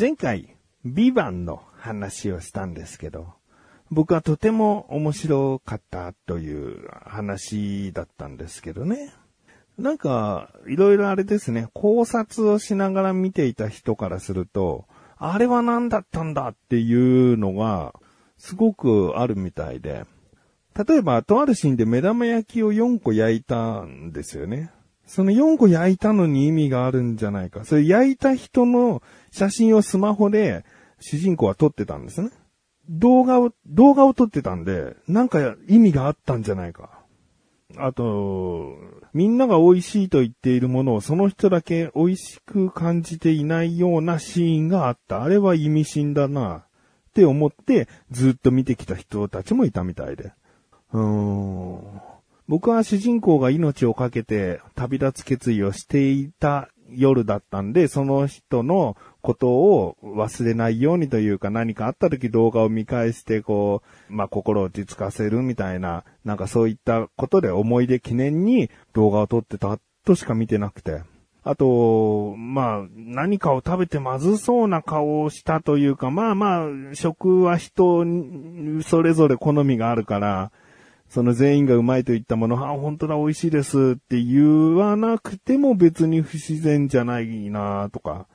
前回、ビバンの話をしたんですけど、僕はとても面白かったという話だったんですけどね。なんか、いろいろあれですね、考察をしながら見ていた人からすると、あれは何だったんだっていうのが、すごくあるみたいで、例えば、とあるシーンで目玉焼きを4個焼いたんですよね。その4個焼いたのに意味があるんじゃないか。それ焼いた人の写真をスマホで主人公は撮ってたんですね。動画を、動画を撮ってたんで、なんか意味があったんじゃないか。あと、みんなが美味しいと言っているものをその人だけ美味しく感じていないようなシーンがあった。あれは意味深だな。って思ってずっと見てきた人たちもいたみたいで。うーん。僕は主人公が命を懸けて旅立つ決意をしていた夜だったんで、その人のことを忘れないようにというか何かあった時動画を見返してこう、まあ、心を落ち着かせるみたいな、なんかそういったことで思い出記念に動画を撮ってたとしか見てなくて。あと、まあ、何かを食べてまずそうな顔をしたというか、まあまあ、食は人それぞれ好みがあるから、その全員がうまいと言ったもの、あ、本当だ、美味しいですって言わなくても別に不自然じゃないなとか。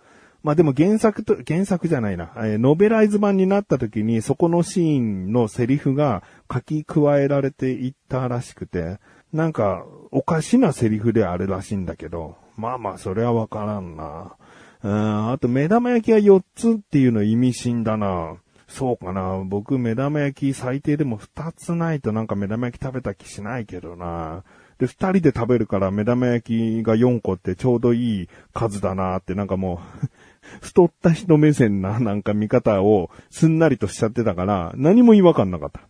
まあでも原作と、原作じゃないな。えー、ノベライズ版になった時にそこのシーンのセリフが書き加えられていったらしくて、なんかおかしなセリフであるらしいんだけど、まあまあそれはわからんな。うん、あと目玉焼きが4つっていうの意味深だな。そうかな。僕目玉焼き最低でも2つないとなんか目玉焼き食べた気しないけどな。で、二人で食べるから目玉焼きが4個ってちょうどいい数だなってなんかもう 太った人目線ななんか見方をすんなりとしちゃってたから、何も違和感なかった。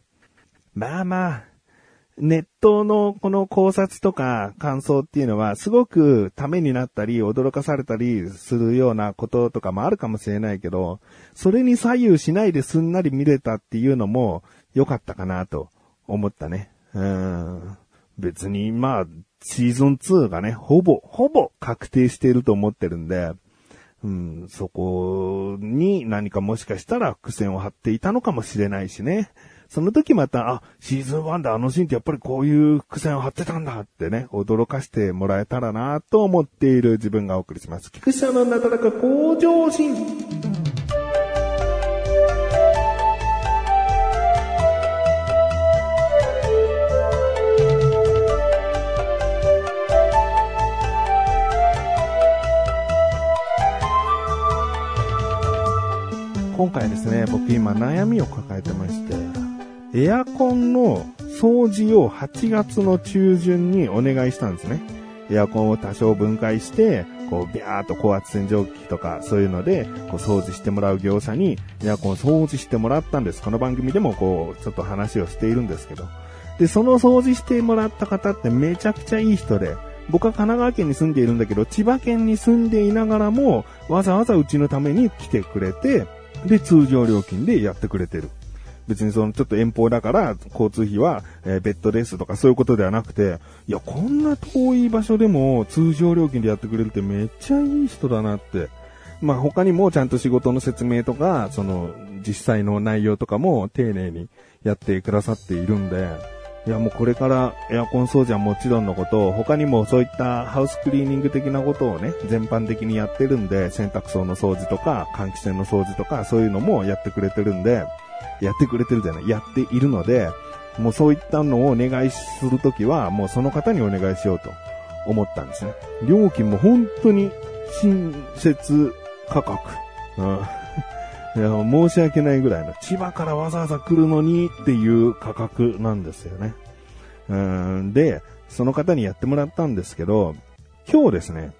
まあまあ、ネットのこの考察とか感想っていうのはすごくためになったり驚かされたりするようなこととかもあるかもしれないけど、それに左右しないですんなり見れたっていうのも良かったかなと思ったね。うん。別にまあ、シーズン2がね、ほぼ、ほぼ確定していると思ってるんで、うん、そこに何かもしかしたら伏線を張っていたのかもしれないしね。その時また、あ、シーズン1であのシーンってやっぱりこういう伏線を張ってたんだってね、驚かしてもらえたらなと思っている自分がお送りします。菊池のなかなか向上心。今回ですね、僕今悩みを抱えてまして、エアコンの掃除を8月の中旬にお願いしたんですね。エアコンを多少分解して、こう、ビャーっと高圧洗浄機とか、そういうので、こう、掃除してもらう業者に、エアコン掃除してもらったんです。この番組でも、こう、ちょっと話をしているんですけど。で、その掃除してもらった方ってめちゃくちゃいい人で、僕は神奈川県に住んでいるんだけど、千葉県に住んでいながらも、わざわざうちのために来てくれて、で、通常料金でやってくれてる。別にそのちょっと遠方だから交通費は、えー、別途ですとかそういうことではなくて、いや、こんな遠い場所でも通常料金でやってくれるってめっちゃいい人だなって。まあ他にもちゃんと仕事の説明とか、その実際の内容とかも丁寧にやってくださっているんで、いやもうこれからエアコン掃除はもちろんのこと、他にもそういったハウスクリーニング的なことをね、全般的にやってるんで、洗濯槽の掃除とか、換気扇の掃除とか、そういうのもやってくれてるんで、やってくれてるじゃない、やっているので、もうそういったのをお願いするときは、もうその方にお願いしようと思ったんですね。料金も本当に親切価格。うん いや、申し訳ないぐらいの、千葉からわざわざ来るのにっていう価格なんですよね。うんで、その方にやってもらったんですけど、今日ですね、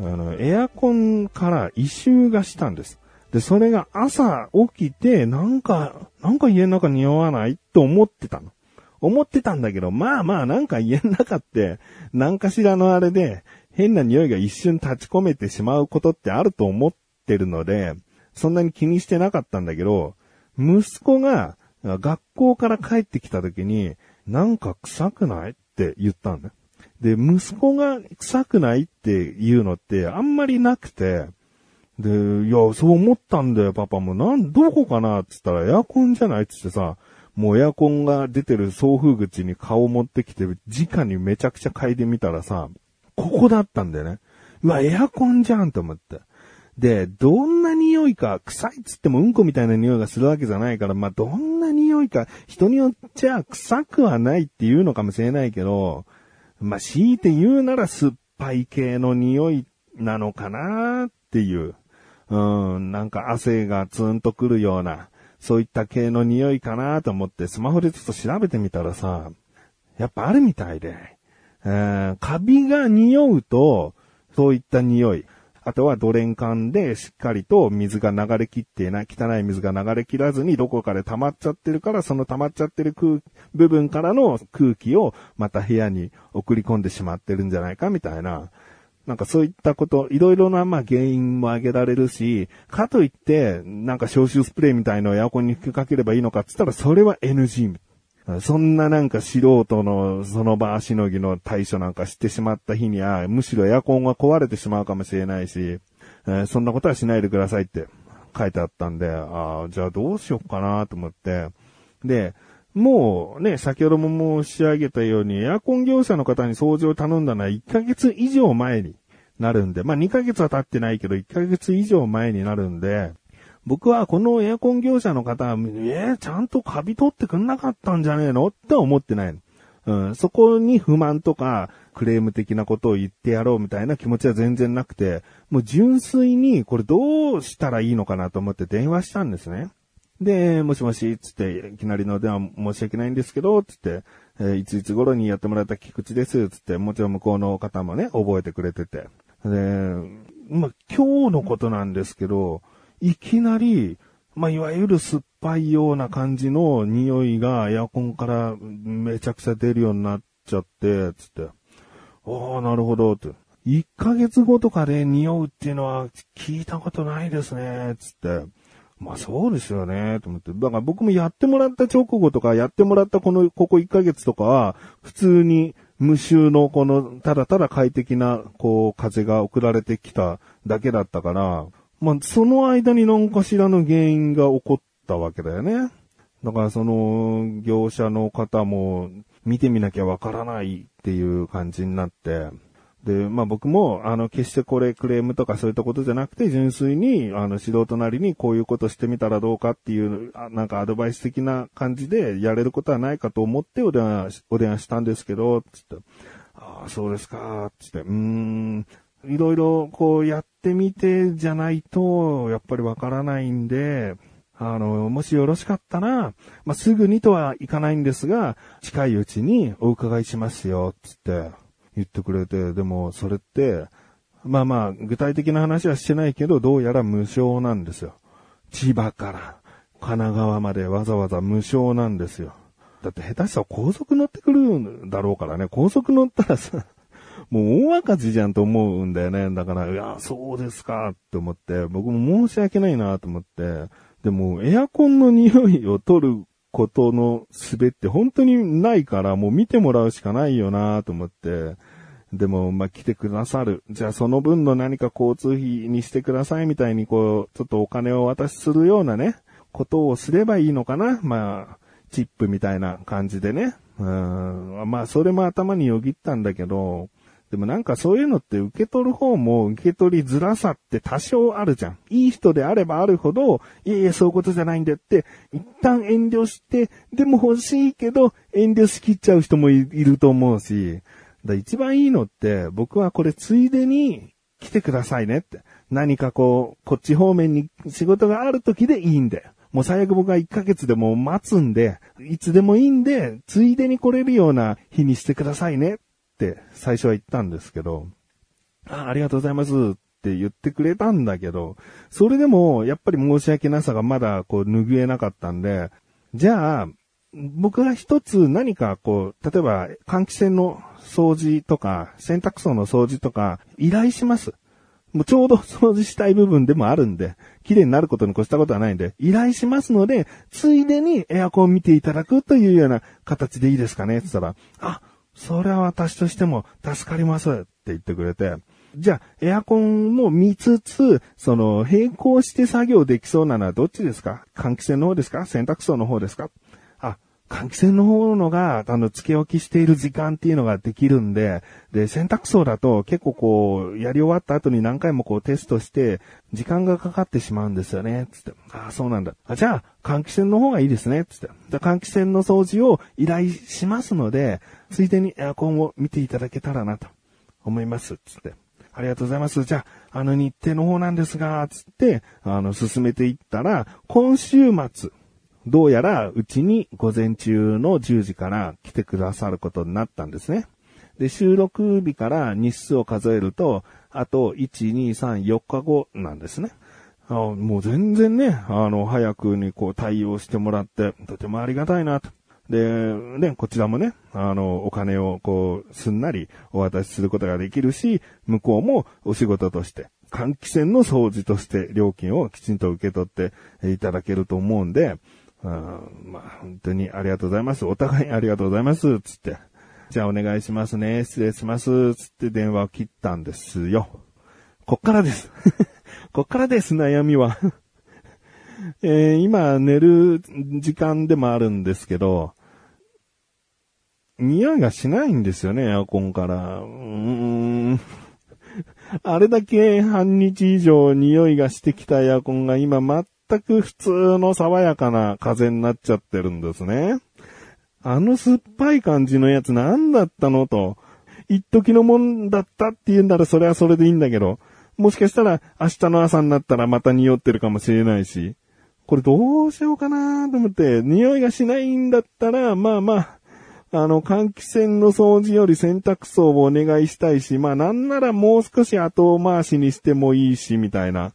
あの、エアコンから異臭がしたんです。で、それが朝起きて、なんか、なんか家の中匂わないと思ってたの。思ってたんだけど、まあまあなんか家の中って、何かしらのあれで、変な匂いが一瞬立ち込めてしまうことってあると思ってるので、そんなに気にしてなかったんだけど、息子が学校から帰ってきた時に、なんか臭くないって言ったんだ。で、息子が臭くないって言うのってあんまりなくて、で、いや、そう思ったんだよ、パパも。なん、どこかなって言ったら、エアコンじゃないって言ってさ、もうエアコンが出てる送風口に顔を持ってきて、直にめちゃくちゃ嗅いでみたらさ、ここだったんだよね。うわ、エアコンじゃんと思って。で、どんな匂いか、臭いっつってもうんこみたいな匂いがするわけじゃないから、まあ、どんな匂いか、人によっちゃ臭くはないっていうのかもしれないけど、まあ、強いて言うなら酸っぱい系の匂いなのかなっていう。うん、なんか汗がツンとくるような、そういった系の匂いかなと思ってスマホでちょっと調べてみたらさ、やっぱあるみたいで、えー、カビが匂うと、そういった匂い。あとはドレン管でしっかりと水が流れきっていない、汚い水が流れきらずにどこかで溜まっちゃってるから、その溜まっちゃってる空、部分からの空気をまた部屋に送り込んでしまってるんじゃないかみたいな。なんかそういったこと、いろいろなまあ原因も挙げられるし、かといって、なんか消臭スプレーみたいのをエアコンに吹きかければいいのかって言ったらそれは NG。そんななんか素人のその場しのぎの対処なんかしてしまった日には、むしろエアコンが壊れてしまうかもしれないし、えー、そんなことはしないでくださいって書いてあったんで、ああ、じゃあどうしようかなと思って、で、もうね、先ほども申し上げたように、エアコン業者の方に掃除を頼んだのは1ヶ月以上前になるんで、まあ2ヶ月は経ってないけど1ヶ月以上前になるんで、僕はこのエアコン業者の方は、えー、ちゃんとカビ取ってくんなかったんじゃねえのって思ってない。うん、そこに不満とか、クレーム的なことを言ってやろうみたいな気持ちは全然なくて、もう純粋にこれどうしたらいいのかなと思って電話したんですね。で、もしもし、つって、いきなりの電話申し訳ないんですけど、つって、えー、いついつ頃にやってもらった菊池です、つって、もちろん向こうの方もね、覚えてくれてて。で、まあ、今日のことなんですけど、いきなり、まあ、いわゆる酸っぱいような感じの匂いがエアコンからめちゃくちゃ出るようになっちゃって、つって。ああ、なるほど、って。1ヶ月後とかで匂うっていうのは聞いたことないですね、つって。まあそうですよね、と思って。だから僕もやってもらった直後とか、やってもらったこの、ここ1ヶ月とかは、普通に無臭のこの、ただただ快適な、こう、風が送られてきただけだったから、まあその間に何かしらの原因が起こったわけだよね。だからその、業者の方も見てみなきゃわからないっていう感じになって、で、まあ僕も、あの、決してこれクレームとかそういったことじゃなくて、純粋に、あの、素人なりにこういうことしてみたらどうかっていう、なんかアドバイス的な感じでやれることはないかと思ってお電話、お電話したんですけど、つって、ああ、そうですか、つって、うーん、いろいろこうやってみてじゃないと、やっぱりわからないんで、あの、もしよろしかったら、まあ、すぐにとはいかないんですが、近いうちにお伺いしますよ、つって、言ってくれて、でもそれって、まあまあ、具体的な話はしてないけど、どうやら無償なんですよ。千葉から神奈川までわざわざ無償なんですよ。だって下手したら高速乗ってくるんだろうからね、高速乗ったらさ、もう大赤字じゃんと思うんだよね。だから、いや、そうですかって思って、僕も申し訳ないなと思って、でも、エアコンの匂いを取ることの術って本当にないから、もう見てもらうしかないよなと思って、でも、まあ、来てくださる。じゃあ、その分の何か交通費にしてくださいみたいに、こう、ちょっとお金を渡しするようなね、ことをすればいいのかなまあ、チップみたいな感じでね。うん。まあ、それも頭によぎったんだけど、でもなんかそういうのって受け取る方も受け取りづらさって多少あるじゃん。いい人であればあるほど、いえいえそういうことじゃないんだって、一旦遠慮して、でも欲しいけど遠慮しきっちゃう人もいると思うし、だ一番いいのって、僕はこれついでに来てくださいねって。何かこう、こっち方面に仕事がある時でいいんで。もう最悪僕は1ヶ月でも待つんで、いつでもいいんで、ついでに来れるような日にしてくださいねっって最初は言ったんですけど、あありがとうございますって言ってくれたんだけど、それでもやっぱり申し訳なさがまだこう拭えなかったんで、じゃあ、僕が一つ何かこう、例えば換気扇の掃除とか、洗濯槽の掃除とか、依頼します。もうちょうど掃除したい部分でもあるんで、綺麗になることに越したことはないんで、依頼しますので、ついでにエアコン見ていただくというような形でいいですかねって言ったら、あ、それは私としても助かりますって言ってくれて、じゃあ、エアコンも見つつ、その、並行して作業できそうなのはどっちですか？換気扇の方ですか？洗濯槽の方ですか？換気扇の方のが、あの、付け置きしている時間っていうのができるんで、で、洗濯槽だと結構こう、やり終わった後に何回もこうテストして、時間がかかってしまうんですよね、つって。ああ、そうなんだ。あ、じゃあ、換気扇の方がいいですね、つって。じゃ換気扇の掃除を依頼しますので、ついでにエアコンを見ていただけたらなと思います、つって。ありがとうございます。じゃあ、あの日程の方なんですが、つって、あの、進めていったら、今週末、どうやらうちに午前中の10時から来てくださることになったんですね。で、収録日から日数を数えると、あと1、2、3、4日後なんですね。あもう全然ね、あの、早くにこう対応してもらって、とてもありがたいなと。で、ね、こちらもね、あの、お金をこう、すんなりお渡しすることができるし、向こうもお仕事として、換気扇の掃除として料金をきちんと受け取っていただけると思うんで、うん、まあ、本当にありがとうございます。お互いありがとうございます。つって。じゃあお願いしますね。失礼します。つって電話を切ったんですよ。こっからです。こっからです、悩みは。えー、今寝る時間でもあるんですけど、匂いがしないんですよね、エアコンから。うーん。あれだけ半日以上匂いがしてきたエアコンが今全く普通の爽やかな風になっちゃってるんですね。あの酸っぱい感じのやつ何だったのと、一時のもんだったって言うんならそれはそれでいいんだけど、もしかしたら明日の朝になったらまた匂ってるかもしれないし、これどうしようかなと思って、匂いがしないんだったら、まあまあ、あの、換気扇の掃除より洗濯槽をお願いしたいし、まあなんならもう少し後回しにしてもいいし、みたいな。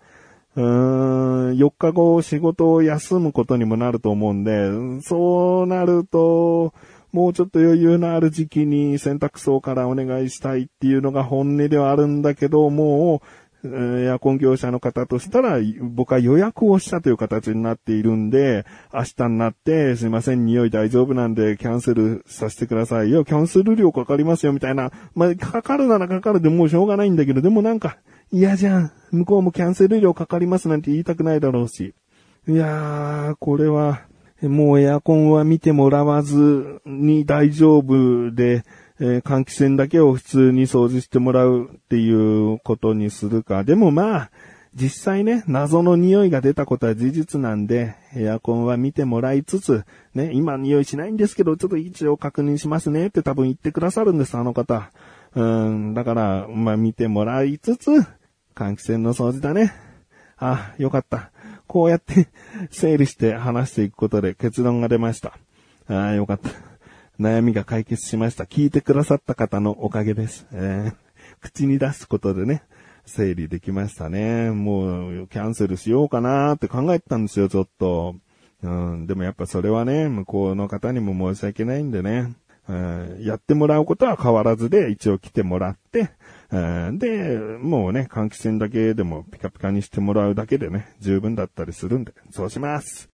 うーん、4日後仕事を休むことにもなると思うんで、そうなると、もうちょっと余裕のある時期に洗濯槽からお願いしたいっていうのが本音ではあるんだけど、もう、エアコン業者の方としたら、僕は予約をしたという形になっているんで、明日になって、すいません、匂い大丈夫なんで、キャンセルさせてくださいよ。キャンセル料かかりますよ、みたいな。まあ、かかるならかかるでもうしょうがないんだけど、でもなんか、嫌じゃん。向こうもキャンセル料かかりますなんて言いたくないだろうし。いやー、これは、もうエアコンは見てもらわずに大丈夫で、えー、換気扇だけを普通に掃除してもらうっていうことにするか。でもまあ、実際ね、謎の匂いが出たことは事実なんで、エアコンは見てもらいつつ、ね、今匂いしないんですけど、ちょっと位置を確認しますねって多分言ってくださるんです、あの方。うん、だから、まあ見てもらいつつ、換気扇の掃除だね。あ、よかった。こうやって整理して話していくことで結論が出ました。ああ、よかった。悩みが解決しました。聞いてくださった方のおかげです。えー、口に出すことでね、整理できましたね。もう、キャンセルしようかなって考えてたんですよ、ちょっと。うん、でもやっぱそれはね、向こうの方にも申し訳ないんでね。やってもらうことは変わらずで一応来てもらって、で、もうね、換気扇だけでもピカピカにしてもらうだけでね、十分だったりするんで、そうします。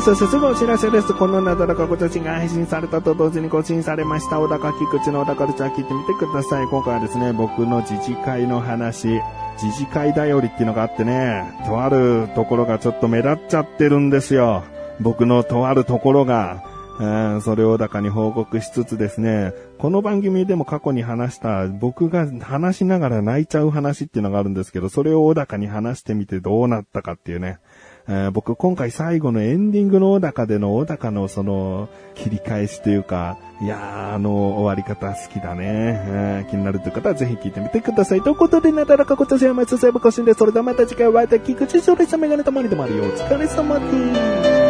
そしてすぐお知らせです。このなだらかご写真が配信されたと同時に更新されました。小高菊池の小高ルチャー聞いてみてください。今回はですね、僕の自治会の話、自治会だよりっていうのがあってね、とあるところがちょっと目立っちゃってるんですよ。僕のとあるところが。うんそれを高に報告しつつですね、この番組でも過去に話した僕が話しながら泣いちゃう話っていうのがあるんですけど、それを小高に話してみてどうなったかっていうね。えー、僕今回最後のエンディングの小高での小高のその切り返しというか、いやー、あの終わり方好きだね。えー、気になるという方はぜひ聞いてみてください。ということで、なだらかごちそうさまです。それではまた次回お会いいたい菊池勝利したメガネたまりでもあるよ。お疲れ様です。